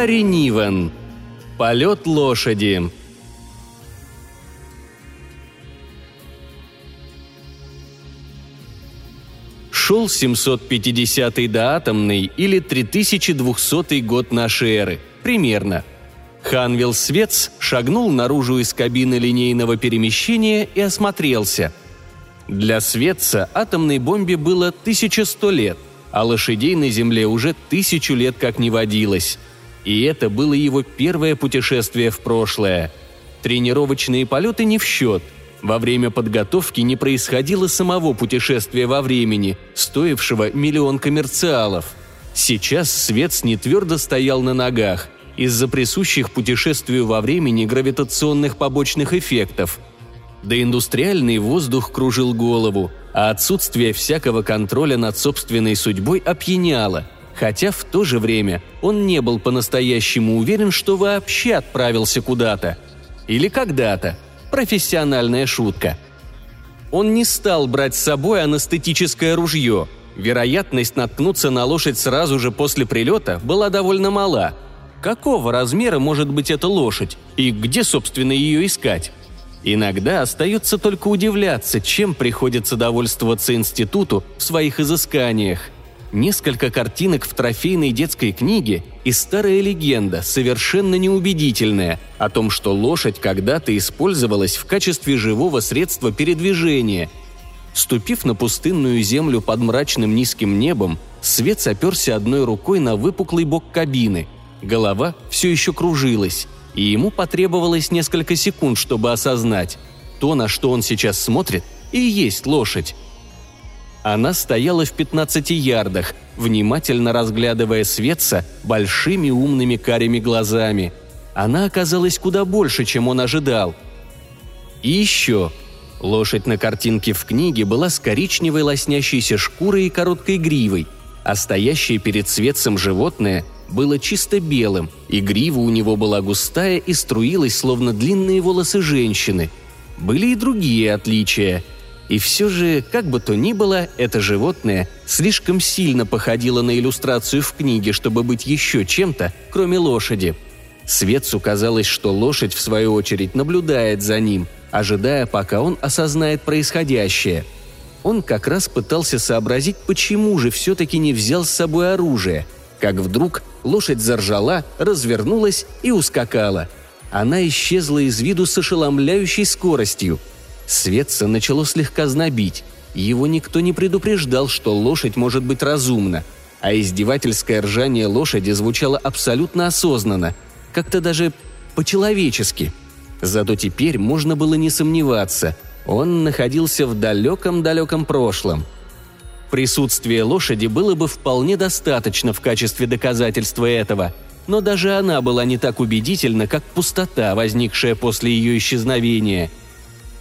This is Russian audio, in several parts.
Ларри Нивен. Полет лошади. Шел 750-й до атомный или 3200 год нашей эры. Примерно. Ханвилл Свец шагнул наружу из кабины линейного перемещения и осмотрелся. Для Светца атомной бомбе было 1100 лет, а лошадей на Земле уже тысячу лет как не водилось. И это было его первое путешествие в прошлое. Тренировочные полеты не в счет. Во время подготовки не происходило самого путешествия во времени, стоившего миллион коммерциалов. Сейчас Светц не твердо стоял на ногах – из-за присущих путешествию во времени гравитационных побочных эффектов. Да индустриальный воздух кружил голову, а отсутствие всякого контроля над собственной судьбой опьяняло, хотя в то же время он не был по-настоящему уверен, что вообще отправился куда-то. Или когда-то. Профессиональная шутка. Он не стал брать с собой анестетическое ружье. Вероятность наткнуться на лошадь сразу же после прилета была довольно мала – Какого размера может быть эта лошадь и где, собственно, ее искать? Иногда остается только удивляться, чем приходится довольствоваться институту в своих изысканиях. Несколько картинок в трофейной детской книге и старая легенда, совершенно неубедительная, о том, что лошадь когда-то использовалась в качестве живого средства передвижения. Ступив на пустынную землю под мрачным низким небом, Свет оперся одной рукой на выпуклый бок кабины – Голова все еще кружилась, и ему потребовалось несколько секунд, чтобы осознать, то, на что он сейчас смотрит, и есть лошадь. Она стояла в 15 ярдах, внимательно разглядывая Светца большими умными карими глазами. Она оказалась куда больше, чем он ожидал. И еще. Лошадь на картинке в книге была с коричневой лоснящейся шкурой и короткой гривой, а стоящее перед Светцем животное – было чисто белым, и грива у него была густая и струилась, словно длинные волосы женщины. Были и другие отличия. И все же, как бы то ни было, это животное слишком сильно походило на иллюстрацию в книге, чтобы быть еще чем-то, кроме лошади. Светцу казалось, что лошадь, в свою очередь, наблюдает за ним, ожидая, пока он осознает происходящее. Он как раз пытался сообразить, почему же все-таки не взял с собой оружие – как вдруг лошадь заржала, развернулась и ускакала. Она исчезла из виду с ошеломляющей скоростью. Светца начало слегка знобить. Его никто не предупреждал, что лошадь может быть разумна, а издевательское ржание лошади звучало абсолютно осознанно, как-то даже по-человечески. Зато теперь можно было не сомневаться, он находился в далеком-далеком прошлом – Присутствие лошади было бы вполне достаточно в качестве доказательства этого, но даже она была не так убедительна, как пустота, возникшая после ее исчезновения.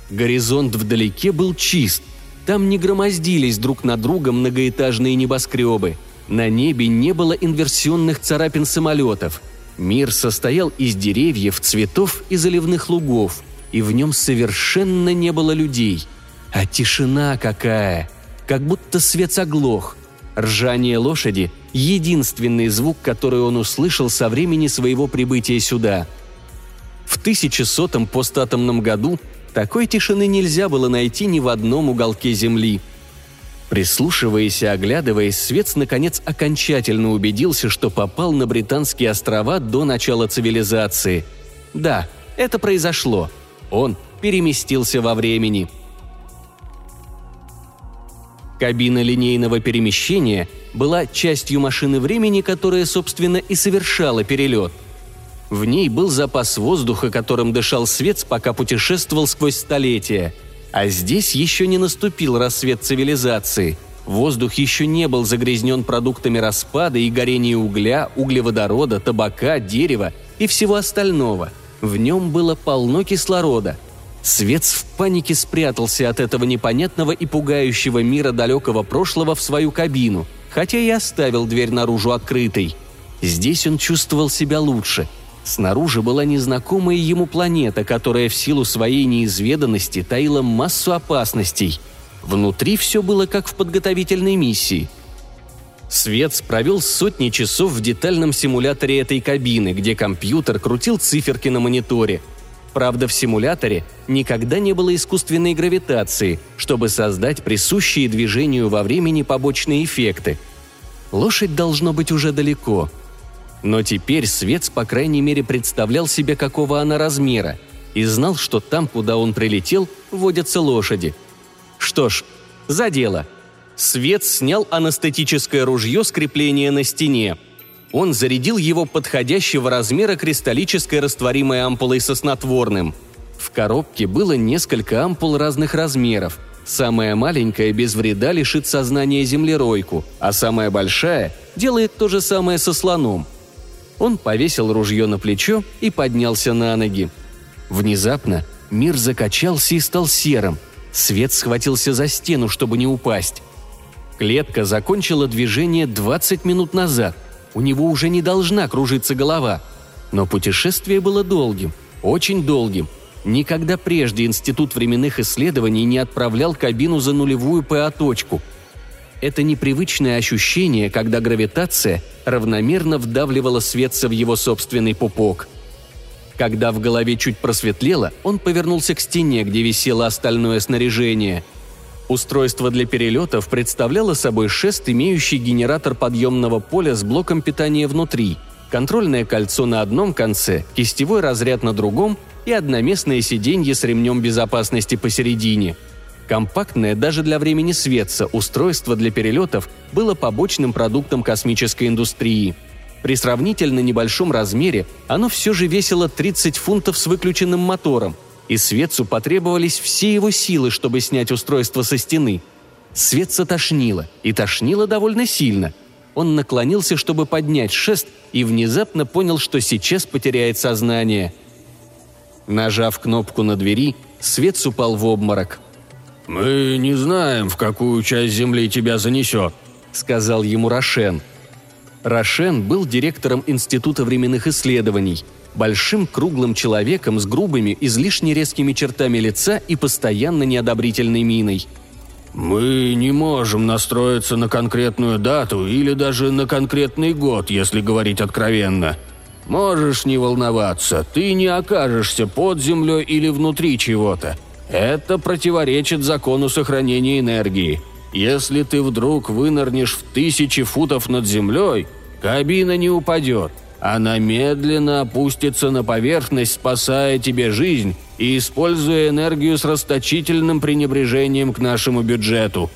Горизонт вдалеке был чист. Там не громоздились друг на друга многоэтажные небоскребы. На небе не было инверсионных царапин самолетов. Мир состоял из деревьев, цветов и заливных лугов, и в нем совершенно не было людей. А тишина какая! как будто свет заглох. Ржание лошади – единственный звук, который он услышал со времени своего прибытия сюда. В 1100-м постатомном году такой тишины нельзя было найти ни в одном уголке Земли. Прислушиваясь и оглядываясь, Свец наконец окончательно убедился, что попал на Британские острова до начала цивилизации. Да, это произошло. Он переместился во времени – Кабина линейного перемещения была частью машины времени, которая, собственно, и совершала перелет. В ней был запас воздуха, которым дышал свет, пока путешествовал сквозь столетия. А здесь еще не наступил рассвет цивилизации. Воздух еще не был загрязнен продуктами распада и горения угля, углеводорода, табака, дерева и всего остального. В нем было полно кислорода – Свец в панике спрятался от этого непонятного и пугающего мира далекого прошлого в свою кабину, хотя и оставил дверь наружу открытой. Здесь он чувствовал себя лучше. Снаружи была незнакомая ему планета, которая в силу своей неизведанности таила массу опасностей. Внутри все было как в подготовительной миссии. Свец провел сотни часов в детальном симуляторе этой кабины, где компьютер крутил циферки на мониторе. Правда, в симуляторе никогда не было искусственной гравитации, чтобы создать присущие движению во времени побочные эффекты. Лошадь должно быть уже далеко. Но теперь Свец, по крайней мере, представлял себе, какого она размера, и знал, что там, куда он прилетел, водятся лошади. Что ж, за дело – Свет снял анестетическое ружье с крепления на стене. Он зарядил его подходящего размера кристаллической растворимой ампулой со снотворным. В коробке было несколько ампул разных размеров. Самая маленькая без вреда лишит сознания землеройку, а самая большая делает то же самое со слоном. Он повесил ружье на плечо и поднялся на ноги. Внезапно мир закачался и стал серым. Свет схватился за стену, чтобы не упасть. Клетка закончила движение 20 минут назад. У него уже не должна кружиться голова. Но путешествие было долгим, очень долгим. Никогда прежде Институт временных исследований не отправлял кабину за нулевую ПА-точку. Это непривычное ощущение, когда гравитация равномерно вдавливала Светца в его собственный пупок. Когда в голове чуть просветлело, он повернулся к стене, где висело остальное снаряжение – Устройство для перелетов представляло собой шест, имеющий генератор подъемного поля с блоком питания внутри, контрольное кольцо на одном конце, кистевой разряд на другом и одноместное сиденье с ремнем безопасности посередине. Компактное даже для времени Светца устройство для перелетов было побочным продуктом космической индустрии. При сравнительно небольшом размере оно все же весило 30 фунтов с выключенным мотором – и Светцу потребовались все его силы, чтобы снять устройство со стены. Светца тошнило, и тошнило довольно сильно. Он наклонился, чтобы поднять шест, и внезапно понял, что сейчас потеряет сознание. Нажав кнопку на двери, Свет упал в обморок. «Мы не знаем, в какую часть земли тебя занесет», — сказал ему Рошен. Рошен был директором Института временных исследований — большим круглым человеком с грубыми, излишне резкими чертами лица и постоянно неодобрительной миной. «Мы не можем настроиться на конкретную дату или даже на конкретный год, если говорить откровенно. Можешь не волноваться, ты не окажешься под землей или внутри чего-то. Это противоречит закону сохранения энергии. Если ты вдруг вынырнешь в тысячи футов над землей, кабина не упадет – она медленно опустится на поверхность, спасая тебе жизнь и используя энергию с расточительным пренебрежением к нашему бюджету».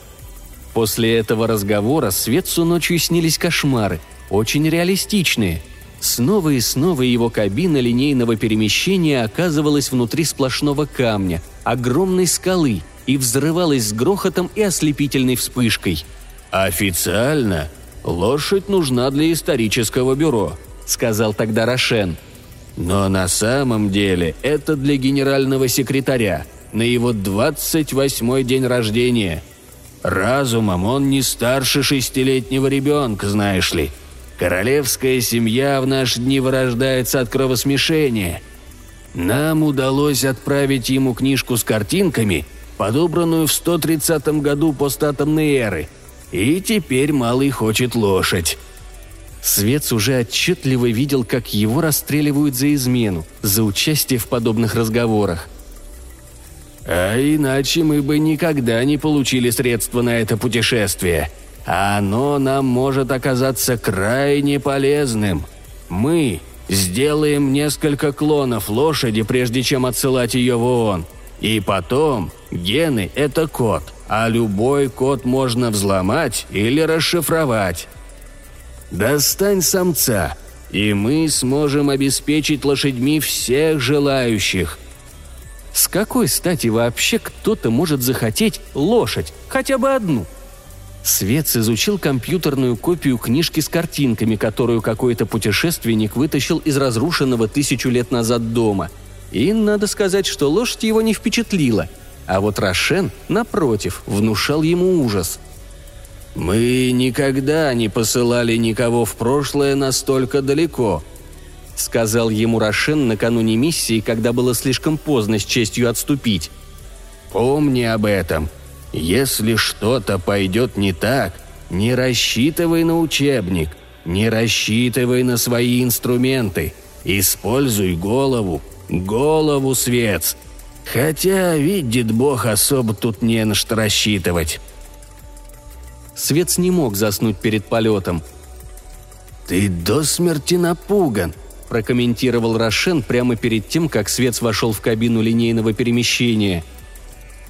После этого разговора Светцу ночью снились кошмары, очень реалистичные. Снова и снова его кабина линейного перемещения оказывалась внутри сплошного камня, огромной скалы, и взрывалась с грохотом и ослепительной вспышкой. «Официально лошадь нужна для исторического бюро», – сказал тогда Рошен. «Но на самом деле это для генерального секретаря, на его 28-й день рождения. Разумом он не старше шестилетнего ребенка, знаешь ли. Королевская семья в наши дни вырождается от кровосмешения. Нам удалось отправить ему книжку с картинками, подобранную в 130 году постатомной эры, и теперь малый хочет лошадь. Свец уже отчетливо видел, как его расстреливают за измену, за участие в подобных разговорах. «А иначе мы бы никогда не получили средства на это путешествие. А оно нам может оказаться крайне полезным. Мы сделаем несколько клонов лошади, прежде чем отсылать ее в ООН. И потом, гены – это код, а любой код можно взломать или расшифровать. Достань самца, и мы сможем обеспечить лошадьми всех желающих. С какой стати вообще кто-то может захотеть лошадь, хотя бы одну? Свец изучил компьютерную копию книжки с картинками, которую какой-то путешественник вытащил из разрушенного тысячу лет назад дома. И надо сказать, что лошадь его не впечатлила. А вот Рошен, напротив, внушал ему ужас – «Мы никогда не посылали никого в прошлое настолько далеко», — сказал ему Рошен накануне миссии, когда было слишком поздно с честью отступить. «Помни об этом. Если что-то пойдет не так, Не рассчитывай на учебник, не рассчитывай на свои инструменты. Используй голову, голову, Свец. Хотя, видит Бог, особо тут не на что рассчитывать. Свец не мог заснуть перед полетом. «Ты до смерти напуган», – прокомментировал Рошен прямо перед тем, как Свец вошел в кабину линейного перемещения.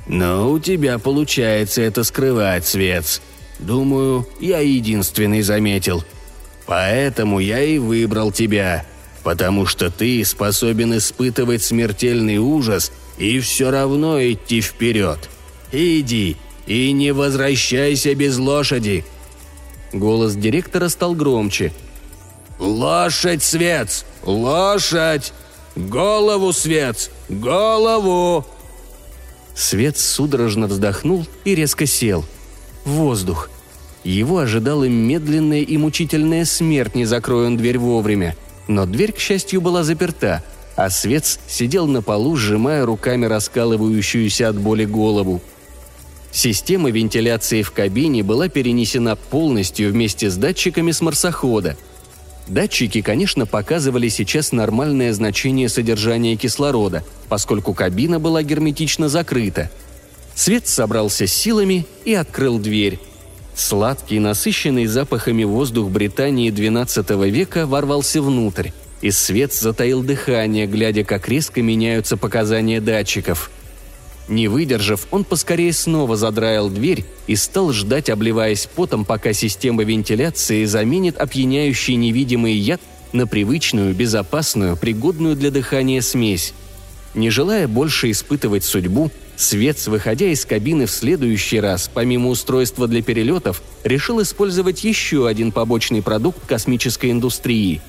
«Но у тебя получается это скрывать, Свец. Думаю, я единственный заметил. Поэтому я и выбрал тебя, потому что ты способен испытывать смертельный ужас и все равно идти вперед. Иди и не возвращайся без лошади!» Голос директора стал громче. «Лошадь, Свец! Лошадь! Голову, Свец! Голову!» Свет судорожно вздохнул и резко сел. Воздух. Его ожидала медленная и мучительная смерть, не закроя он дверь вовремя. Но дверь, к счастью, была заперта, а Свец сидел на полу, сжимая руками раскалывающуюся от боли голову. Система вентиляции в кабине была перенесена полностью вместе с датчиками с марсохода. Датчики, конечно, показывали сейчас нормальное значение содержания кислорода, поскольку кабина была герметично закрыта. Свет собрался с силами и открыл дверь. Сладкий, насыщенный запахами воздух Британии XII века ворвался внутрь, и свет затаил дыхание, глядя, как резко меняются показания датчиков – не выдержав, он поскорее снова задраил дверь и стал ждать, обливаясь потом, пока система вентиляции заменит опьяняющий невидимый яд на привычную, безопасную, пригодную для дыхания смесь. Не желая больше испытывать судьбу, Свец, выходя из кабины в следующий раз, помимо устройства для перелетов, решил использовать еще один побочный продукт космической индустрии.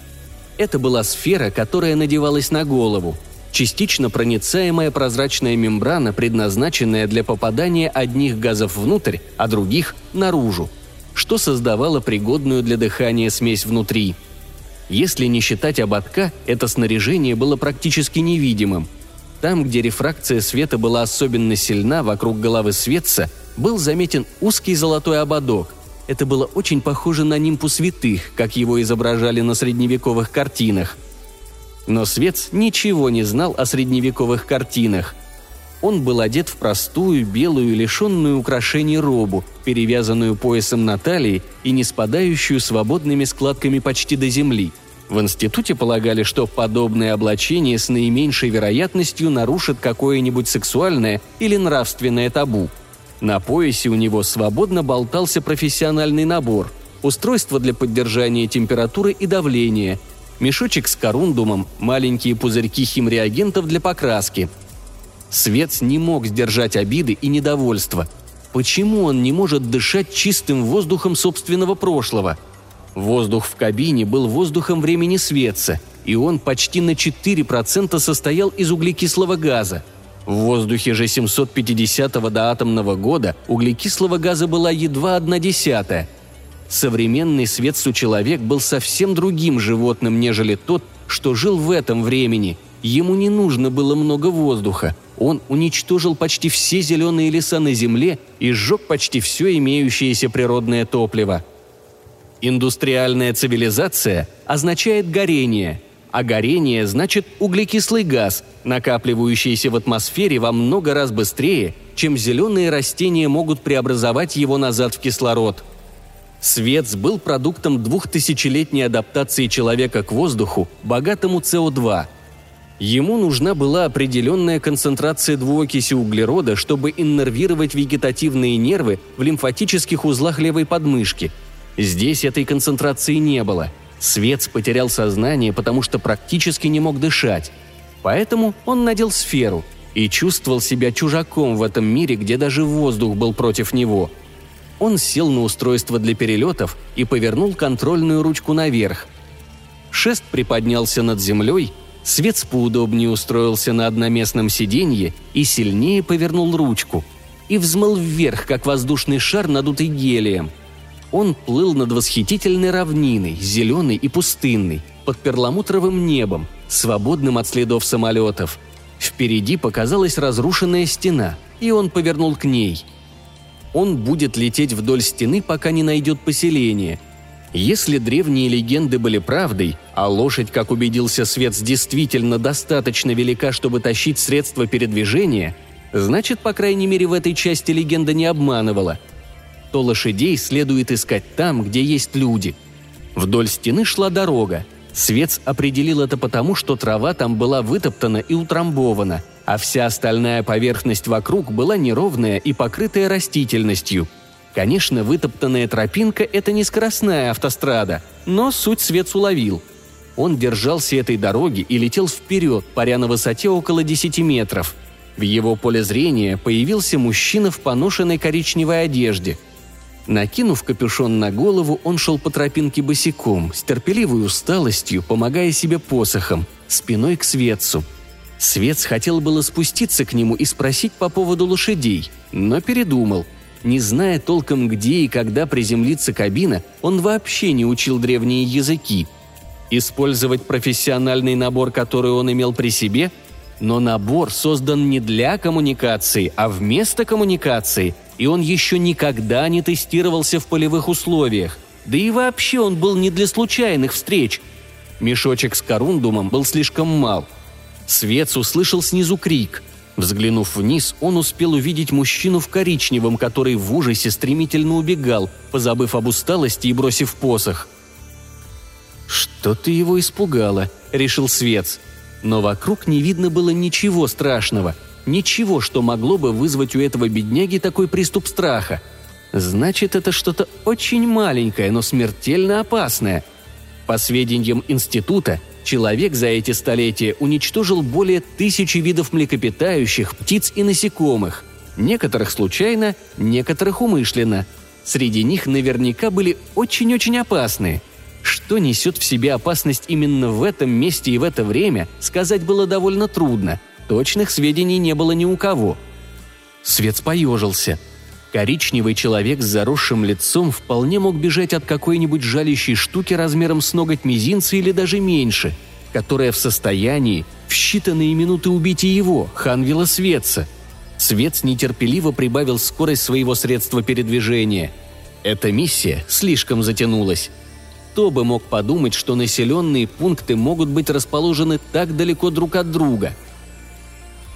Это была сфера, которая надевалась на голову – частично проницаемая прозрачная мембрана, предназначенная для попадания одних газов внутрь, а других – наружу, что создавало пригодную для дыхания смесь внутри. Если не считать ободка, это снаряжение было практически невидимым. Там, где рефракция света была особенно сильна, вокруг головы светца был заметен узкий золотой ободок. Это было очень похоже на нимпу святых, как его изображали на средневековых картинах – но Свец ничего не знал о средневековых картинах. Он был одет в простую, белую, лишенную украшений робу, перевязанную поясом на талии и не спадающую свободными складками почти до земли. В институте полагали, что подобное облачение с наименьшей вероятностью нарушит какое-нибудь сексуальное или нравственное табу. На поясе у него свободно болтался профессиональный набор – устройство для поддержания температуры и давления – мешочек с корундумом, маленькие пузырьки химреагентов для покраски. Свет не мог сдержать обиды и недовольства. Почему он не может дышать чистым воздухом собственного прошлого? Воздух в кабине был воздухом времени Светца, и он почти на 4% состоял из углекислого газа. В воздухе же 750-го до атомного года углекислого газа была едва одна десятая – Современный светцу человек был совсем другим животным, нежели тот, что жил в этом времени. Ему не нужно было много воздуха. Он уничтожил почти все зеленые леса на Земле и сжег почти все имеющееся природное топливо. Индустриальная цивилизация означает горение, а горение значит углекислый газ, накапливающийся в атмосфере во много раз быстрее, чем зеленые растения могут преобразовать его назад в кислород – Свец был продуктом двухтысячелетней адаптации человека к воздуху, богатому СО2. Ему нужна была определенная концентрация двуокиси углерода, чтобы иннервировать вегетативные нервы в лимфатических узлах левой подмышки. Здесь этой концентрации не было. Свец потерял сознание, потому что практически не мог дышать. Поэтому он надел сферу и чувствовал себя чужаком в этом мире, где даже воздух был против него – он сел на устройство для перелетов и повернул контрольную ручку наверх. Шест приподнялся над землей, Свец поудобнее устроился на одноместном сиденье и сильнее повернул ручку. И взмыл вверх, как воздушный шар, надутый гелием. Он плыл над восхитительной равниной, зеленой и пустынной, под перламутровым небом, свободным от следов самолетов. Впереди показалась разрушенная стена, и он повернул к ней – он будет лететь вдоль стены, пока не найдет поселение. Если древние легенды были правдой, а лошадь, как убедился Свет, действительно достаточно велика, чтобы тащить средства передвижения, значит, по крайней мере, в этой части легенда не обманывала. То лошадей следует искать там, где есть люди. Вдоль стены шла дорога. Свец определил это потому, что трава там была вытоптана и утрамбована – а вся остальная поверхность вокруг была неровная и покрытая растительностью. Конечно, вытоптанная тропинка – это не скоростная автострада, но суть Свец уловил. Он держался этой дороги и летел вперед, паря на высоте около 10 метров. В его поле зрения появился мужчина в поношенной коричневой одежде. Накинув капюшон на голову, он шел по тропинке босиком, с терпеливой усталостью, помогая себе посохом, спиной к Светцу – Свец хотел было спуститься к нему и спросить по поводу лошадей, но передумал. Не зная толком, где и когда приземлится кабина, он вообще не учил древние языки. Использовать профессиональный набор, который он имел при себе, но набор создан не для коммуникации, а вместо коммуникации, и он еще никогда не тестировался в полевых условиях. Да и вообще он был не для случайных встреч. Мешочек с корундумом был слишком мал – Свец услышал снизу крик. Взглянув вниз, он успел увидеть мужчину в коричневом, который в ужасе стремительно убегал, позабыв об усталости и бросив посох. «Что-то его испугало», — решил Свец. Но вокруг не видно было ничего страшного, ничего, что могло бы вызвать у этого бедняги такой приступ страха. Значит, это что-то очень маленькое, но смертельно опасное. По сведениям института, Человек за эти столетия уничтожил более тысячи видов млекопитающих, птиц и насекомых. Некоторых случайно, некоторых умышленно. Среди них наверняка были очень-очень опасные. Что несет в себе опасность именно в этом месте и в это время, сказать было довольно трудно. Точных сведений не было ни у кого. Свет поежился – Коричневый человек с заросшим лицом вполне мог бежать от какой-нибудь жалящей штуки размером с ноготь мизинца или даже меньше, которая в состоянии в считанные минуты убить и его, Ханвила Светца. Свец нетерпеливо прибавил скорость своего средства передвижения. Эта миссия слишком затянулась. Кто бы мог подумать, что населенные пункты могут быть расположены так далеко друг от друга –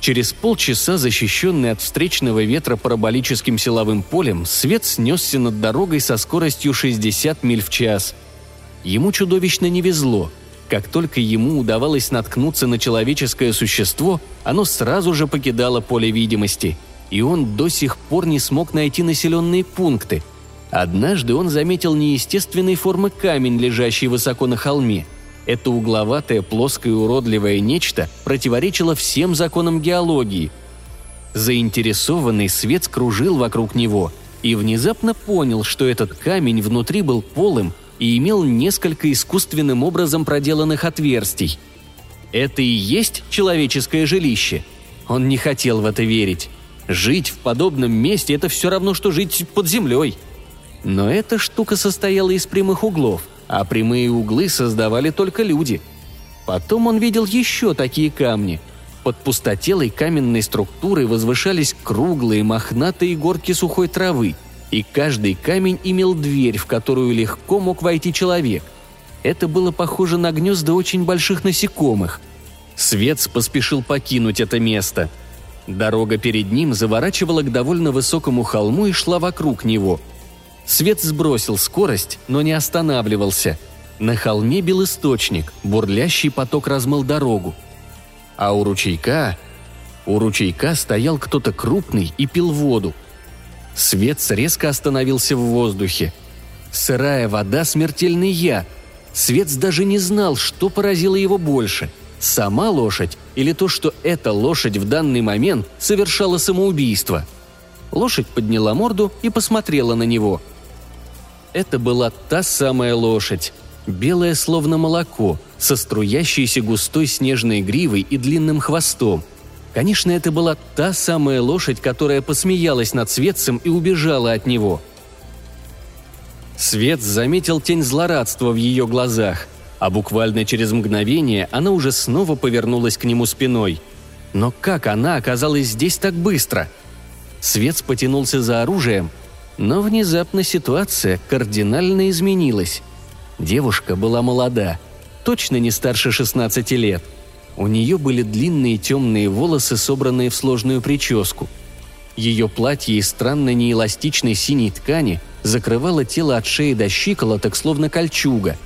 Через полчаса, защищенный от встречного ветра параболическим силовым полем, свет снесся над дорогой со скоростью 60 миль в час. Ему чудовищно не везло. Как только ему удавалось наткнуться на человеческое существо, оно сразу же покидало поле видимости. И он до сих пор не смог найти населенные пункты. Однажды он заметил неестественной формы камень, лежащий высоко на холме – это угловатое, плоское уродливое нечто противоречило всем законам геологии. Заинтересованный свет скружил вокруг него и внезапно понял, что этот камень внутри был полым и имел несколько искусственным образом проделанных отверстий. Это и есть человеческое жилище. Он не хотел в это верить. Жить в подобном месте – это все равно, что жить под землей. Но эта штука состояла из прямых углов – а прямые углы создавали только люди. Потом он видел еще такие камни. Под пустотелой каменной структурой возвышались круглые мохнатые горки сухой травы, и каждый камень имел дверь, в которую легко мог войти человек. Это было похоже на гнезда очень больших насекомых. Свец поспешил покинуть это место. Дорога перед ним заворачивала к довольно высокому холму и шла вокруг него – Свет сбросил скорость, но не останавливался. На холме бил источник, бурлящий поток размыл дорогу. А у ручейка... У ручейка стоял кто-то крупный и пил воду. Свет резко остановился в воздухе. Сырая вода – смертельный яд. Свет даже не знал, что поразило его больше – сама лошадь или то, что эта лошадь в данный момент совершала самоубийство. Лошадь подняла морду и посмотрела на него – это была та самая лошадь, белая словно молоко, со струящейся густой снежной гривой и длинным хвостом. Конечно, это была та самая лошадь, которая посмеялась над Светцем и убежала от него. Свет заметил тень злорадства в ее глазах, а буквально через мгновение она уже снова повернулась к нему спиной. Но как она оказалась здесь так быстро? Свет потянулся за оружием – Но внезапно ситуация кардинально изменилась. Девушка была молода, точно не старше 16 лет. У нее были длинные темные волосы, собранные в сложную прическу. Ее платье из странно неэластичной синей ткани закрывало тело от шеи до щиколоток, словно кольчуга.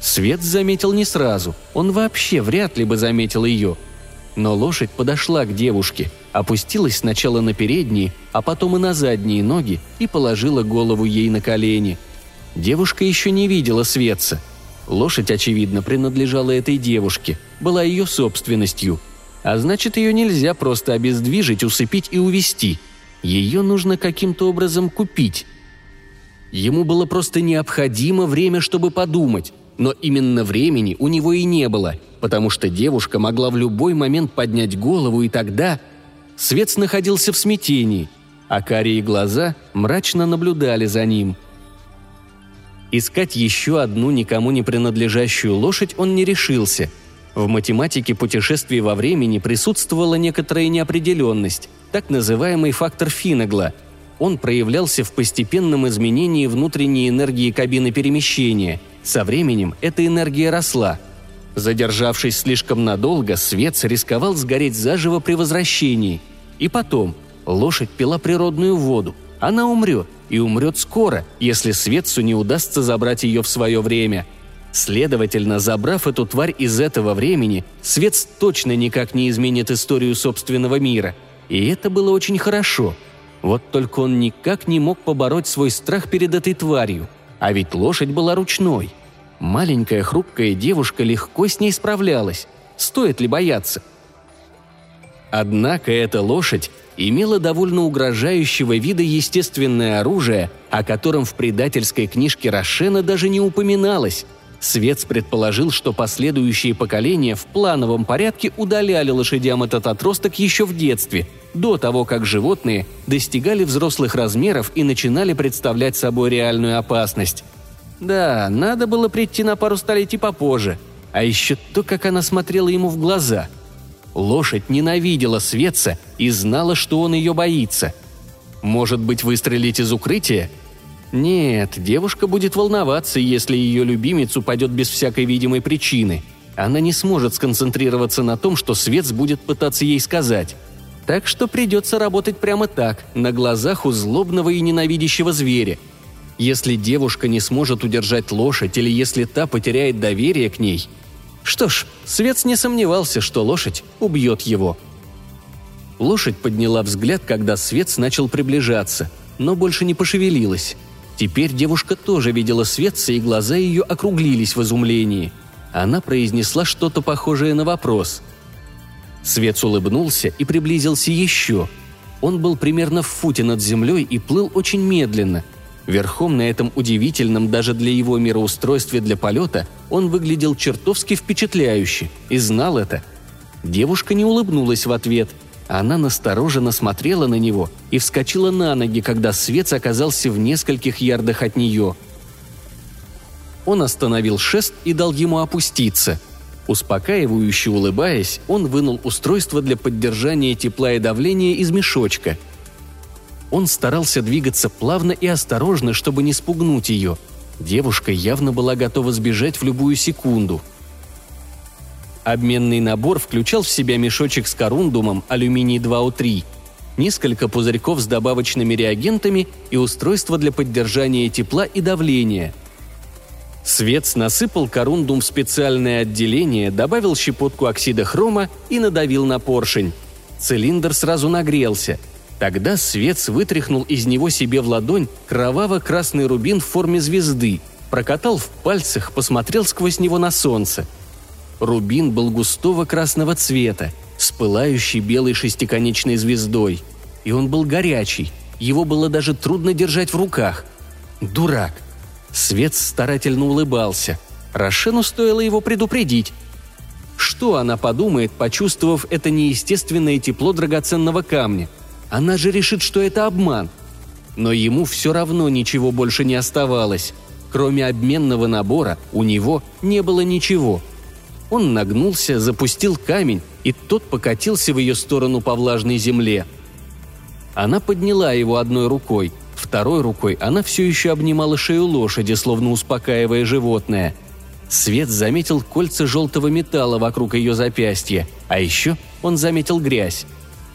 Свет заметил не сразу, он вообще вряд ли бы заметил ее. Но лошадь подошла к девушке, опустилась сначала на передние, а потом и на задние ноги и положила голову ей на колени. Девушка еще не видела Светца. Лошадь, очевидно, принадлежала этой девушке, была ее собственностью – а значит, ее нельзя просто обездвижить, усыпить и увести. Ее нужно каким-то образом купить. Ему было просто необходимо время, чтобы подумать, но именно времени у него и не было, потому что девушка могла в любой момент поднять голову, и тогда Свец находился в смятении, а карие глаза мрачно наблюдали за ним. Искать еще одну никому не принадлежащую лошадь он не решился – в математике путешествий во времени присутствовала некоторая неопределенность, так называемый фактор Финнегла. Он проявлялся в постепенном изменении внутренней энергии кабины перемещения. Со временем эта энергия росла. Задержавшись слишком надолго, свет рисковал сгореть заживо при возвращении. И потом, лошадь пила природную воду. Она умрет, и умрет скоро, если Светцу не удастся забрать ее в свое время – Следовательно, забрав эту тварь из этого времени, Свет точно никак не изменит историю собственного мира. И это было очень хорошо. Вот только он никак не мог побороть свой страх перед этой тварью. А ведь лошадь была ручной. Маленькая хрупкая девушка легко с ней справлялась. Стоит ли бояться? Однако эта лошадь имела довольно угрожающего вида естественное оружие, о котором в предательской книжке Рошена даже не упоминалось – Свец предположил, что последующие поколения в плановом порядке удаляли лошадям этот отросток еще в детстве, до того, как животные достигали взрослых размеров и начинали представлять собой реальную опасность. Да, надо было прийти на пару столетий попозже. А еще то, как она смотрела ему в глаза. Лошадь ненавидела Светца и знала, что он ее боится. Может быть, выстрелить из укрытия? Нет, девушка будет волноваться, если ее любимец упадет без всякой видимой причины. Она не сможет сконцентрироваться на том, что Свет будет пытаться ей сказать. Так что придется работать прямо так, на глазах у злобного и ненавидящего зверя. Если девушка не сможет удержать лошадь или если та потеряет доверие к ней. Что ж, Свет не сомневался, что лошадь убьет его. Лошадь подняла взгляд, когда Свет начал приближаться, но больше не пошевелилась. Теперь девушка тоже видела Светца, и глаза ее округлились в изумлении. Она произнесла что-то похожее на вопрос. Свец улыбнулся и приблизился еще. Он был примерно в футе над землей и плыл очень медленно. Верхом на этом удивительном даже для его мироустройстве для полета он выглядел чертовски впечатляюще и знал это. Девушка не улыбнулась в ответ – она настороженно смотрела на него и вскочила на ноги, когда свет оказался в нескольких ярдах от нее. Он остановил шест и дал ему опуститься. Успокаивающе улыбаясь, он вынул устройство для поддержания тепла и давления из мешочка. Он старался двигаться плавно и осторожно, чтобы не спугнуть ее. Девушка явно была готова сбежать в любую секунду – Обменный набор включал в себя мешочек с корундумом алюминий-2О3, несколько пузырьков с добавочными реагентами и устройство для поддержания тепла и давления. Свец насыпал корундум в специальное отделение, добавил щепотку оксида хрома и надавил на поршень. Цилиндр сразу нагрелся. Тогда Свец вытряхнул из него себе в ладонь кроваво-красный рубин в форме звезды, прокатал в пальцах, посмотрел сквозь него на солнце – Рубин был густого красного цвета, с пылающей белой шестиконечной звездой. И он был горячий, его было даже трудно держать в руках. Дурак. Свет старательно улыбался. Рошену стоило его предупредить. Что она подумает, почувствовав это неестественное тепло драгоценного камня? Она же решит, что это обман. Но ему все равно ничего больше не оставалось. Кроме обменного набора у него не было ничего – он нагнулся, запустил камень, и тот покатился в ее сторону по влажной земле. Она подняла его одной рукой, Второй рукой она все еще обнимала шею лошади, словно успокаивая животное. Свет заметил кольца желтого металла вокруг ее запястья, а еще он заметил грязь.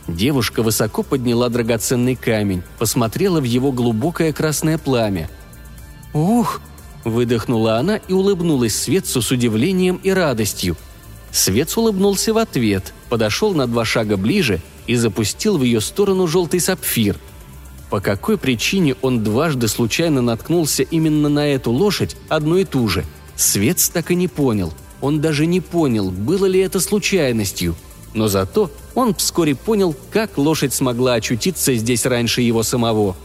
Девушка высоко подняла драгоценный камень, посмотрела в его глубокое красное пламя. «Ух!» – выдохнула она и улыбнулась Светцу с удивлением и радостью. Свет улыбнулся в ответ, подошел на два шага ближе и запустил в ее сторону желтый сапфир. По какой причине он дважды случайно наткнулся именно на эту лошадь, одну и ту же, Свец так и не понял. Он даже не понял, было ли это случайностью. Но зато он вскоре понял, как лошадь смогла очутиться здесь раньше его самого.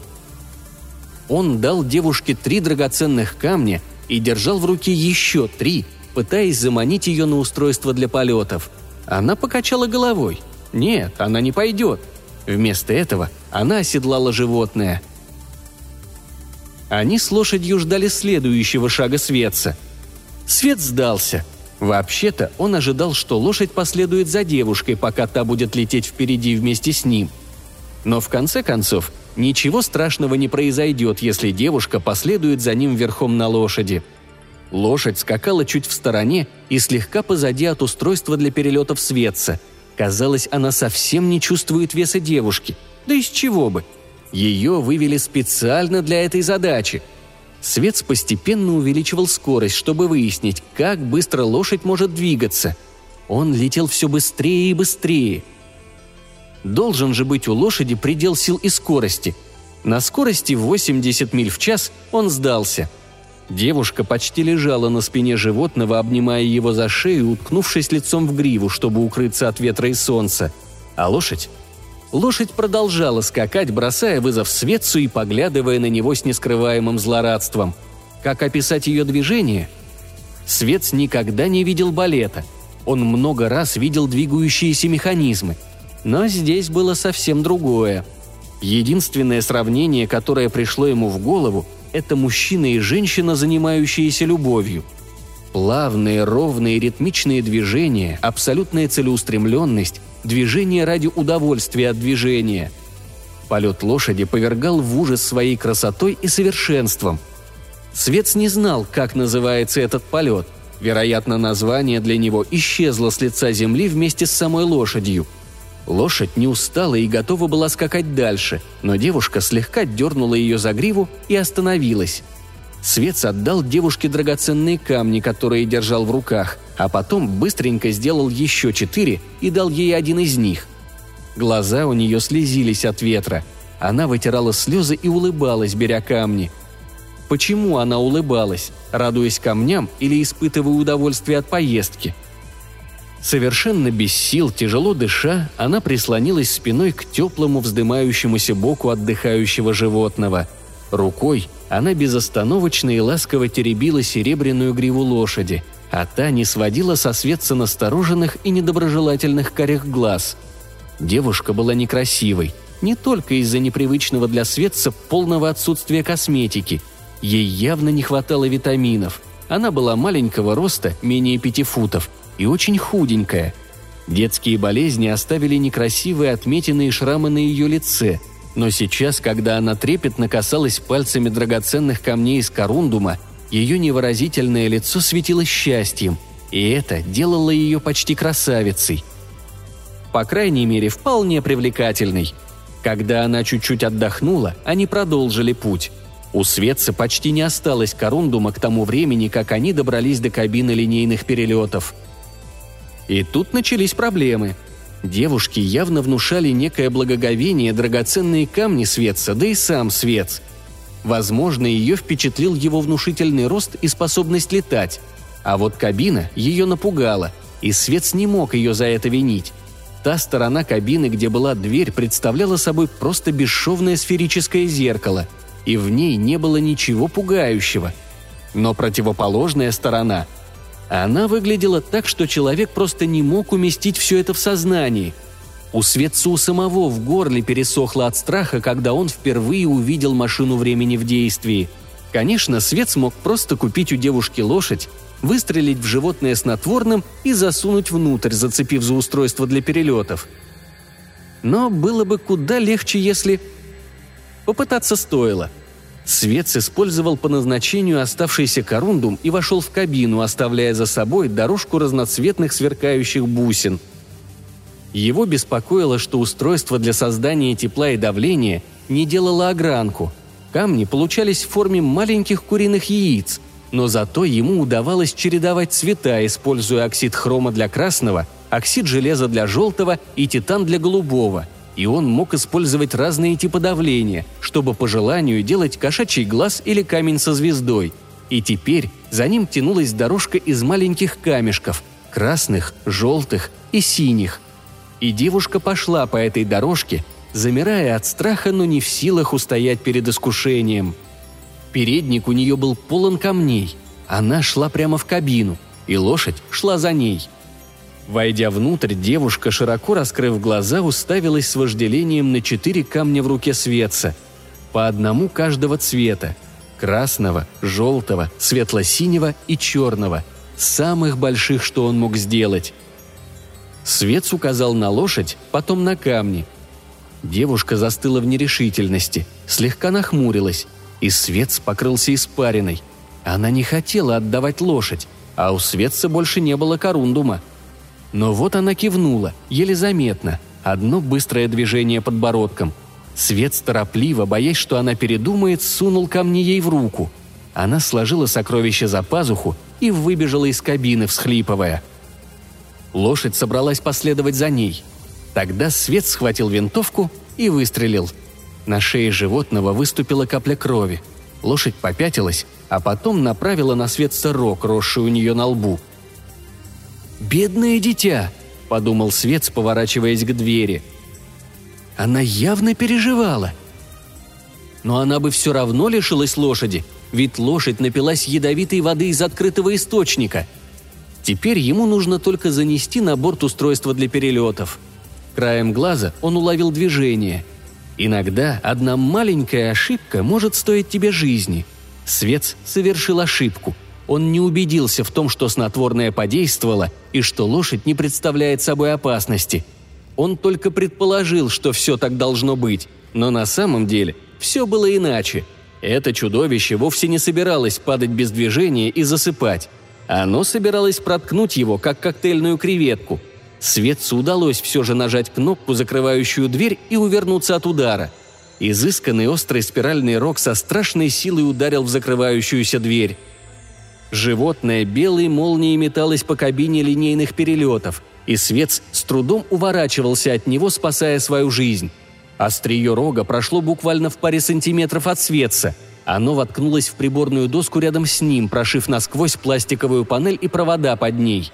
Он дал девушке три драгоценных камня и держал в руке еще три, пытаясь заманить ее на устройство для полетов. Она покачала головой. Нет, она не пойдет. Вместо этого она оседлала животное. Они с лошадью ждали следующего шага Светца. Свет сдался. Вообще-то он ожидал, что лошадь последует за девушкой, пока та будет лететь впереди вместе с ним. Но в конце концов, ничего страшного не произойдет, если девушка последует за ним верхом на лошади. Лошадь скакала чуть в стороне и слегка позади от устройства для перелетов Светца – Казалось, она совсем не чувствует веса девушки. Да из чего бы? Ее вывели специально для этой задачи. Свет постепенно увеличивал скорость, чтобы выяснить, как быстро лошадь может двигаться. Он летел все быстрее и быстрее. Должен же быть у лошади предел сил и скорости. На скорости 80 миль в час он сдался – Девушка почти лежала на спине животного, обнимая его за шею, уткнувшись лицом в гриву, чтобы укрыться от ветра и солнца. А лошадь? Лошадь продолжала скакать, бросая вызов Светцу и поглядывая на него с нескрываемым злорадством. Как описать ее движение? Свец никогда не видел балета. Он много раз видел двигающиеся механизмы. Но здесь было совсем другое. Единственное сравнение, которое пришло ему в голову – это мужчина и женщина, занимающиеся любовью. Плавные, ровные, ритмичные движения, абсолютная целеустремленность, движение ради удовольствия от движения. Полет лошади повергал в ужас своей красотой и совершенством. Свец не знал, как называется этот полет. Вероятно, название для него исчезло с лица земли вместе с самой лошадью – Лошадь не устала и готова была скакать дальше, но девушка слегка дернула ее за гриву и остановилась. Свец отдал девушке драгоценные камни, которые держал в руках, а потом быстренько сделал еще четыре и дал ей один из них. Глаза у нее слезились от ветра. Она вытирала слезы и улыбалась, беря камни. Почему она улыбалась, радуясь камням или испытывая удовольствие от поездки – Совершенно без сил, тяжело дыша, она прислонилась спиной к теплому вздымающемуся боку отдыхающего животного. Рукой она безостановочно и ласково теребила серебряную гриву лошади, а та не сводила со светца настороженных и недоброжелательных корих глаз. Девушка была некрасивой, не только из-за непривычного для светца полного отсутствия косметики. Ей явно не хватало витаминов. Она была маленького роста, менее пяти футов – и очень худенькая. Детские болезни оставили некрасивые отметины и шрамы на ее лице, но сейчас, когда она трепетно касалась пальцами драгоценных камней из корундума, ее невыразительное лицо светило счастьем, и это делало ее почти красавицей. По крайней мере, вполне привлекательной. Когда она чуть-чуть отдохнула, они продолжили путь. У Светца почти не осталось корундума к тому времени, как они добрались до кабины линейных перелетов – и тут начались проблемы. Девушки явно внушали некое благоговение драгоценные камни Светца, да и сам Свец. Возможно, ее впечатлил его внушительный рост и способность летать. А вот кабина ее напугала, и Свец не мог ее за это винить. Та сторона кабины, где была дверь, представляла собой просто бесшовное сферическое зеркало, и в ней не было ничего пугающего. Но противоположная сторона – она выглядела так, что человек просто не мог уместить все это в сознании. У Светцу самого в горле пересохло от страха, когда он впервые увидел машину времени в действии. Конечно, Свет смог просто купить у девушки лошадь, выстрелить в животное снотворным и засунуть внутрь, зацепив за устройство для перелетов. Но было бы куда легче, если... Попытаться стоило – Свец использовал по назначению оставшийся корундум и вошел в кабину, оставляя за собой дорожку разноцветных сверкающих бусин. Его беспокоило, что устройство для создания тепла и давления не делало огранку. Камни получались в форме маленьких куриных яиц, но зато ему удавалось чередовать цвета, используя оксид хрома для красного, оксид железа для желтого и титан для голубого – и он мог использовать разные типы давления, чтобы по желанию делать кошачий глаз или камень со звездой. И теперь за ним тянулась дорожка из маленьких камешков – красных, желтых и синих. И девушка пошла по этой дорожке, замирая от страха, но не в силах устоять перед искушением. Передник у нее был полон камней. Она шла прямо в кабину, и лошадь шла за ней – Войдя внутрь, девушка, широко раскрыв глаза, уставилась с вожделением на четыре камня в руке Светца. По одному каждого цвета – красного, желтого, светло-синего и черного – самых больших, что он мог сделать. Свец указал на лошадь, потом на камни. Девушка застыла в нерешительности, слегка нахмурилась, и Свец покрылся испариной. Она не хотела отдавать лошадь, а у Светца больше не было корундума – но вот она кивнула, еле заметно, одно быстрое движение подбородком. Свет торопливо, боясь, что она передумает, сунул камни ей в руку. Она сложила сокровище за пазуху и выбежала из кабины, всхлипывая. Лошадь собралась последовать за ней. Тогда Свет схватил винтовку и выстрелил. На шее животного выступила капля крови. Лошадь попятилась, а потом направила на свет сырок, росший у нее на лбу – «Бедное дитя!» – подумал Свет, поворачиваясь к двери. Она явно переживала. Но она бы все равно лишилась лошади, ведь лошадь напилась ядовитой воды из открытого источника. Теперь ему нужно только занести на борт устройство для перелетов. Краем глаза он уловил движение. Иногда одна маленькая ошибка может стоить тебе жизни. Свет совершил ошибку – он не убедился в том, что снотворное подействовало и что лошадь не представляет собой опасности. Он только предположил, что все так должно быть, но на самом деле все было иначе. Это чудовище вовсе не собиралось падать без движения и засыпать. Оно собиралось проткнуть его, как коктейльную креветку. Светцу удалось все же нажать кнопку, закрывающую дверь, и увернуться от удара. Изысканный острый спиральный рог со страшной силой ударил в закрывающуюся дверь. Животное белой молнией металось по кабине линейных перелетов, и Свец с трудом уворачивался от него, спасая свою жизнь. Острие рога прошло буквально в паре сантиметров от Светца. Оно воткнулось в приборную доску рядом с ним, прошив насквозь пластиковую панель и провода под ней.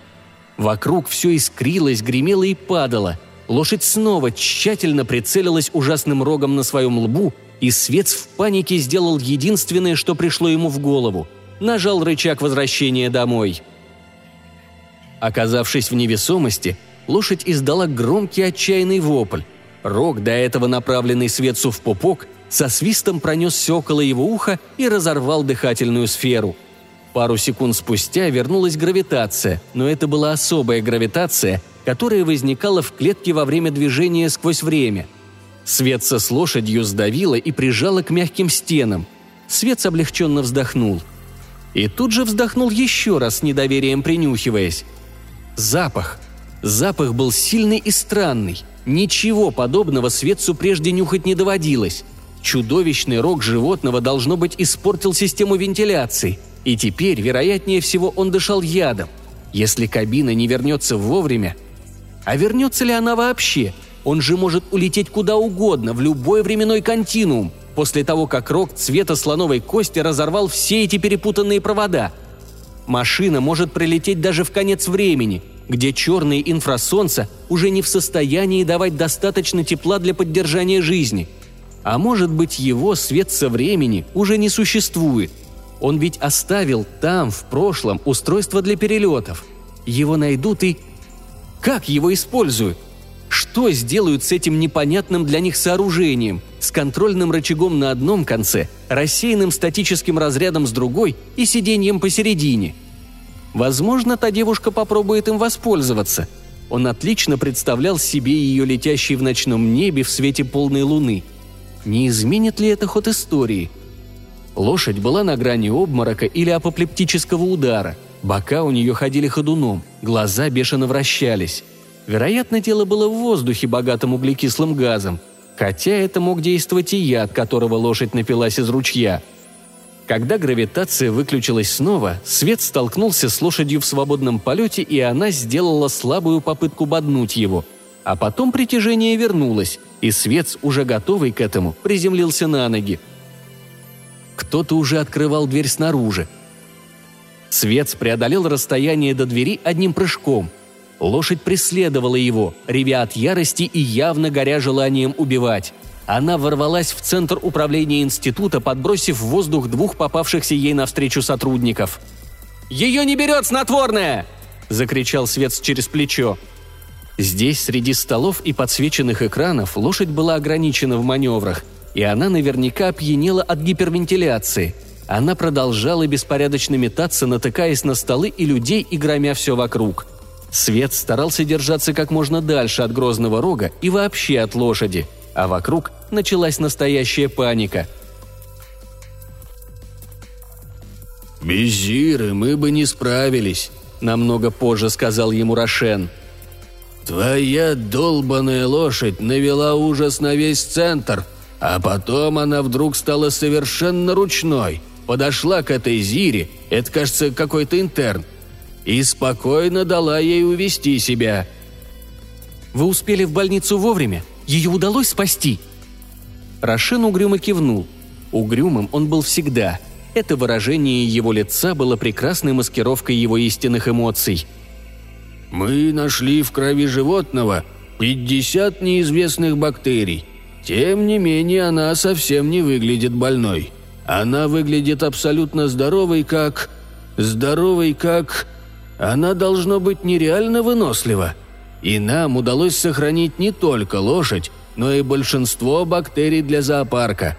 Вокруг все искрилось, гремело и падало. Лошадь снова тщательно прицелилась ужасным рогом на своем лбу, и Свец в панике сделал единственное, что пришло ему в голову – нажал рычаг возвращения домой. Оказавшись в невесомости, лошадь издала громкий отчаянный вопль. Рог, до этого направленный Светцу в пупок, со свистом пронесся около его уха и разорвал дыхательную сферу. Пару секунд спустя вернулась гравитация, но это была особая гравитация, которая возникала в клетке во время движения сквозь время. Светца с лошадью сдавила и прижала к мягким стенам. Свет облегченно вздохнул – и тут же вздохнул еще раз с недоверием принюхиваясь. Запах. Запах был сильный и странный. Ничего подобного Светцу прежде нюхать не доводилось. Чудовищный рог животного, должно быть, испортил систему вентиляции. И теперь, вероятнее всего, он дышал ядом. Если кабина не вернется вовремя... А вернется ли она вообще? Он же может улететь куда угодно, в любой временной континуум – после того, как рог цвета слоновой кости разорвал все эти перепутанные провода. Машина может прилететь даже в конец времени, где черные инфрасолнца уже не в состоянии давать достаточно тепла для поддержания жизни. А может быть его свет со времени уже не существует. Он ведь оставил там, в прошлом, устройство для перелетов. Его найдут и... Как его используют? Что сделают с этим непонятным для них сооружением, с контрольным рычагом на одном конце, рассеянным статическим разрядом с другой и сиденьем посередине? Возможно, та девушка попробует им воспользоваться. Он отлично представлял себе ее летящей в ночном небе в свете полной луны. Не изменит ли это ход истории? Лошадь была на грани обморока или апоплептического удара. Бока у нее ходили ходуном, глаза бешено вращались. Вероятно, тело было в воздухе, богатым углекислым газом, хотя это мог действовать и яд, которого лошадь напилась из ручья. Когда гравитация выключилась снова, свет столкнулся с лошадью в свободном полете, и она сделала слабую попытку боднуть его. А потом притяжение вернулось, и свет, уже готовый к этому, приземлился на ноги. Кто-то уже открывал дверь снаружи. Свет преодолел расстояние до двери одним прыжком – Лошадь преследовала его, ревя от ярости и явно горя желанием убивать. Она ворвалась в центр управления института, подбросив в воздух двух попавшихся ей навстречу сотрудников. «Ее не берет снотворное!» – закричал Свет через плечо. Здесь, среди столов и подсвеченных экранов, лошадь была ограничена в маневрах, и она наверняка опьянела от гипервентиляции. Она продолжала беспорядочно метаться, натыкаясь на столы и людей и громя все вокруг – Свет старался держаться как можно дальше от грозного рога и вообще от лошади, а вокруг началась настоящая паника. «Без мы бы не справились», — намного позже сказал ему Рошен. «Твоя долбаная лошадь навела ужас на весь центр, а потом она вдруг стала совершенно ручной, подошла к этой Зире, это, кажется, какой-то интерн, и спокойно дала ей увести себя. «Вы успели в больницу вовремя? Ее удалось спасти?» Рошен угрюмо кивнул. Угрюмым он был всегда. Это выражение его лица было прекрасной маскировкой его истинных эмоций. «Мы нашли в крови животного 50 неизвестных бактерий. Тем не менее, она совсем не выглядит больной. Она выглядит абсолютно здоровой, как... Здоровой, как... Она должно быть нереально вынослива. И нам удалось сохранить не только лошадь, но и большинство бактерий для зоопарка.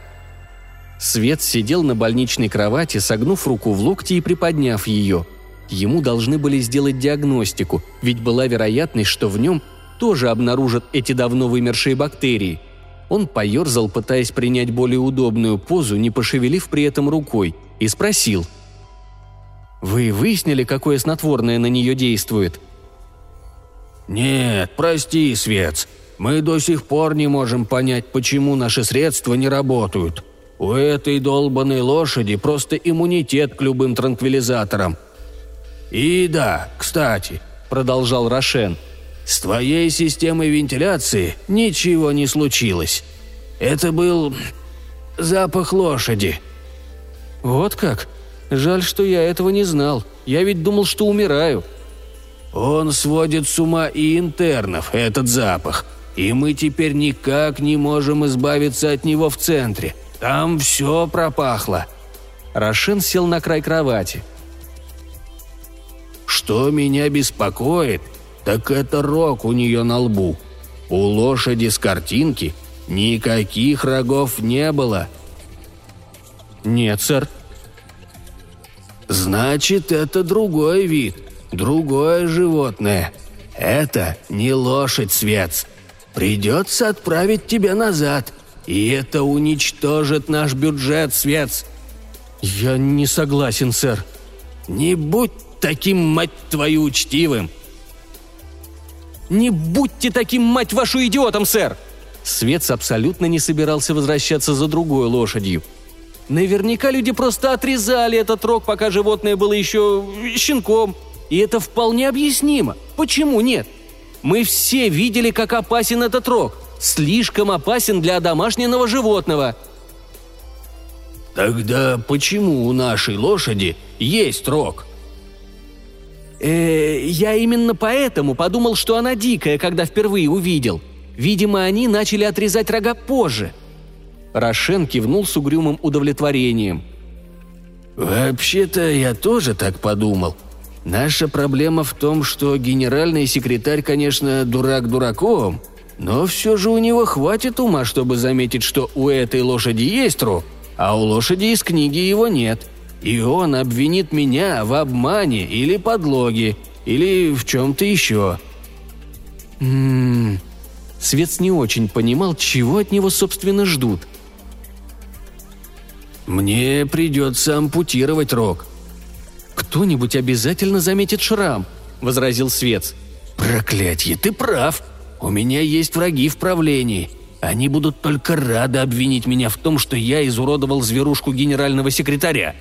Свет сидел на больничной кровати, согнув руку в локте и приподняв ее. Ему должны были сделать диагностику, ведь была вероятность, что в нем тоже обнаружат эти давно вымершие бактерии. Он поерзал, пытаясь принять более удобную позу, не пошевелив при этом рукой, и спросил – вы выяснили, какое снотворное на нее действует?» «Нет, прости, Свец. Мы до сих пор не можем понять, почему наши средства не работают. У этой долбанной лошади просто иммунитет к любым транквилизаторам. И да, кстати, продолжал Рошен, с твоей системой вентиляции ничего не случилось. Это был запах лошади. Вот как? Жаль, что я этого не знал. Я ведь думал, что умираю». «Он сводит с ума и интернов, этот запах. И мы теперь никак не можем избавиться от него в центре. Там все пропахло». Рошен сел на край кровати. «Что меня беспокоит, так это рог у нее на лбу. У лошади с картинки никаких рогов не было». «Нет, сэр», Значит, это другой вид, другое животное. Это не лошадь, Свец. Придется отправить тебя назад, и это уничтожит наш бюджет, Свец. Я не согласен, сэр. Не будь таким, мать твою, учтивым. Не будьте таким, мать вашу, идиотом, сэр! Свец абсолютно не собирался возвращаться за другой лошадью – Наверняка люди просто отрезали этот рог, пока животное было еще щенком. И это вполне объяснимо. Почему нет? Мы все видели, как опасен этот рог. Слишком опасен для домашнего животного. Тогда почему у нашей лошади есть рог? Э, я именно поэтому подумал, что она дикая, когда впервые увидел. Видимо, они начали отрезать рога позже – Рошен кивнул с угрюмым удовлетворением. «Вообще-то я тоже так подумал. Наша проблема в том, что генеральный секретарь, конечно, дурак дураком, но все же у него хватит ума, чтобы заметить, что у этой лошади есть рог, а у лошади из книги его нет. И он обвинит меня в обмане или подлоге, или в чем-то еще». «Ммм...» Свец не очень понимал, чего от него, собственно, ждут – Мне придется ампутировать рог». «Кто-нибудь обязательно заметит шрам», — возразил Свец. «Проклятье, ты прав. У меня есть враги в правлении. Они будут только рады обвинить меня в том, что я изуродовал зверушку генерального секретаря».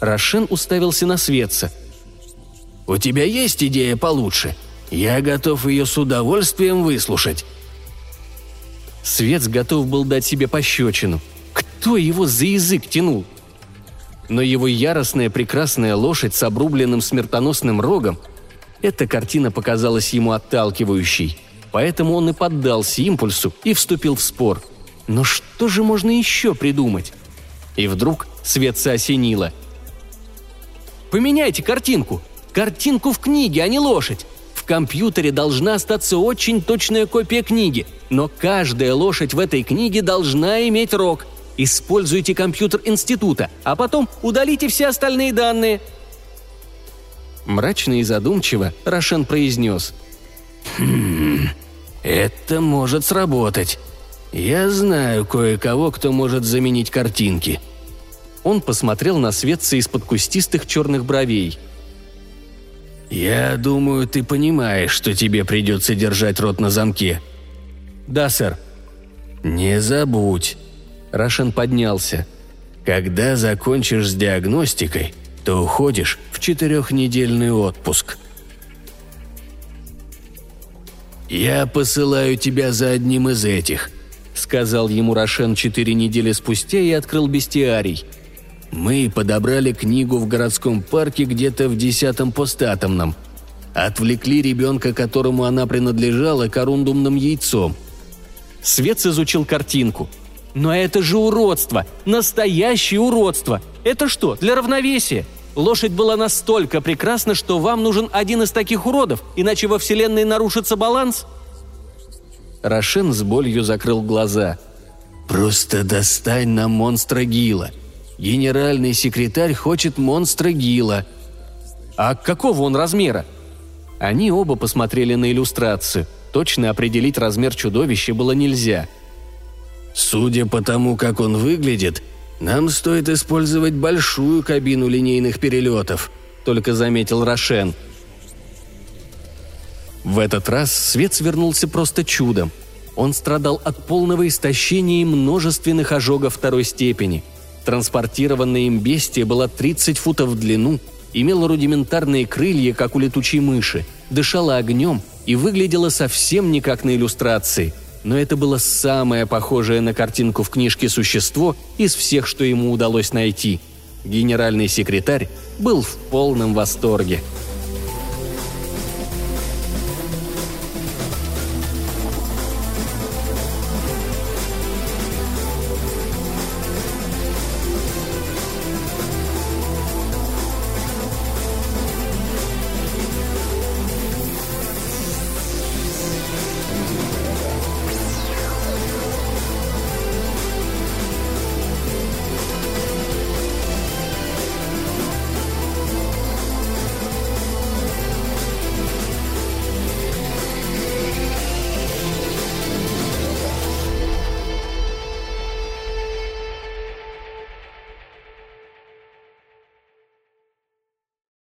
Рошен уставился на Светца. «У тебя есть идея получше? Я готов ее с удовольствием выслушать». Свец готов был дать себе пощечину. Кто его за язык тянул? Но его яростная прекрасная лошадь с обрубленным смертоносным рогом – эта картина показалась ему отталкивающей. Поэтому он и поддался импульсу и вступил в спор. Но что же можно еще придумать? И вдруг Светца осенило. «Поменяйте картинку! Картинку в книге, а не лошадь! В компьютере должна остаться очень точная копия книги, но каждая лошадь в этой книге должна иметь рог. Используйте компьютер института, а потом удалите все остальные данные». Мрачно и задумчиво Рошен произнес. «Хм, это может сработать. Я знаю кое-кого, кто может заменить картинки». Он посмотрел на Светца из-под кустистых черных бровей – «Я думаю, ты понимаешь, что тебе придется держать рот на замке». «Да, сэр». «Не забудь». Рашен поднялся. «Когда закончишь с диагностикой, то уходишь в четырехнедельный отпуск». «Я посылаю тебя за одним из этих», — сказал ему Рошен четыре недели спустя и открыл бестиарий — мы подобрали книгу в городском парке где-то в десятом постатомном. Отвлекли ребенка, которому она принадлежала, корундумным яйцом. Свет изучил картинку. «Но это же уродство! Настоящее уродство! Это что, для равновесия? Лошадь была настолько прекрасна, что вам нужен один из таких уродов, иначе во Вселенной нарушится баланс?» Рошен с болью закрыл глаза. «Просто достань нам монстра Гила. Генеральный секретарь хочет монстра Гила. А какого он размера? Они оба посмотрели на иллюстрацию. Точно определить размер чудовища было нельзя. Судя по тому, как он выглядит, нам стоит использовать большую кабину линейных перелетов, только заметил Рошен. В этот раз свет свернулся просто чудом. Он страдал от полного истощения и множественных ожогов второй степени – Транспортированная им бестия была 30 футов в длину, имела рудиментарные крылья, как у летучей мыши, дышала огнем и выглядела совсем не как на иллюстрации. Но это было самое похожее на картинку в книжке существо из всех, что ему удалось найти. Генеральный секретарь был в полном восторге –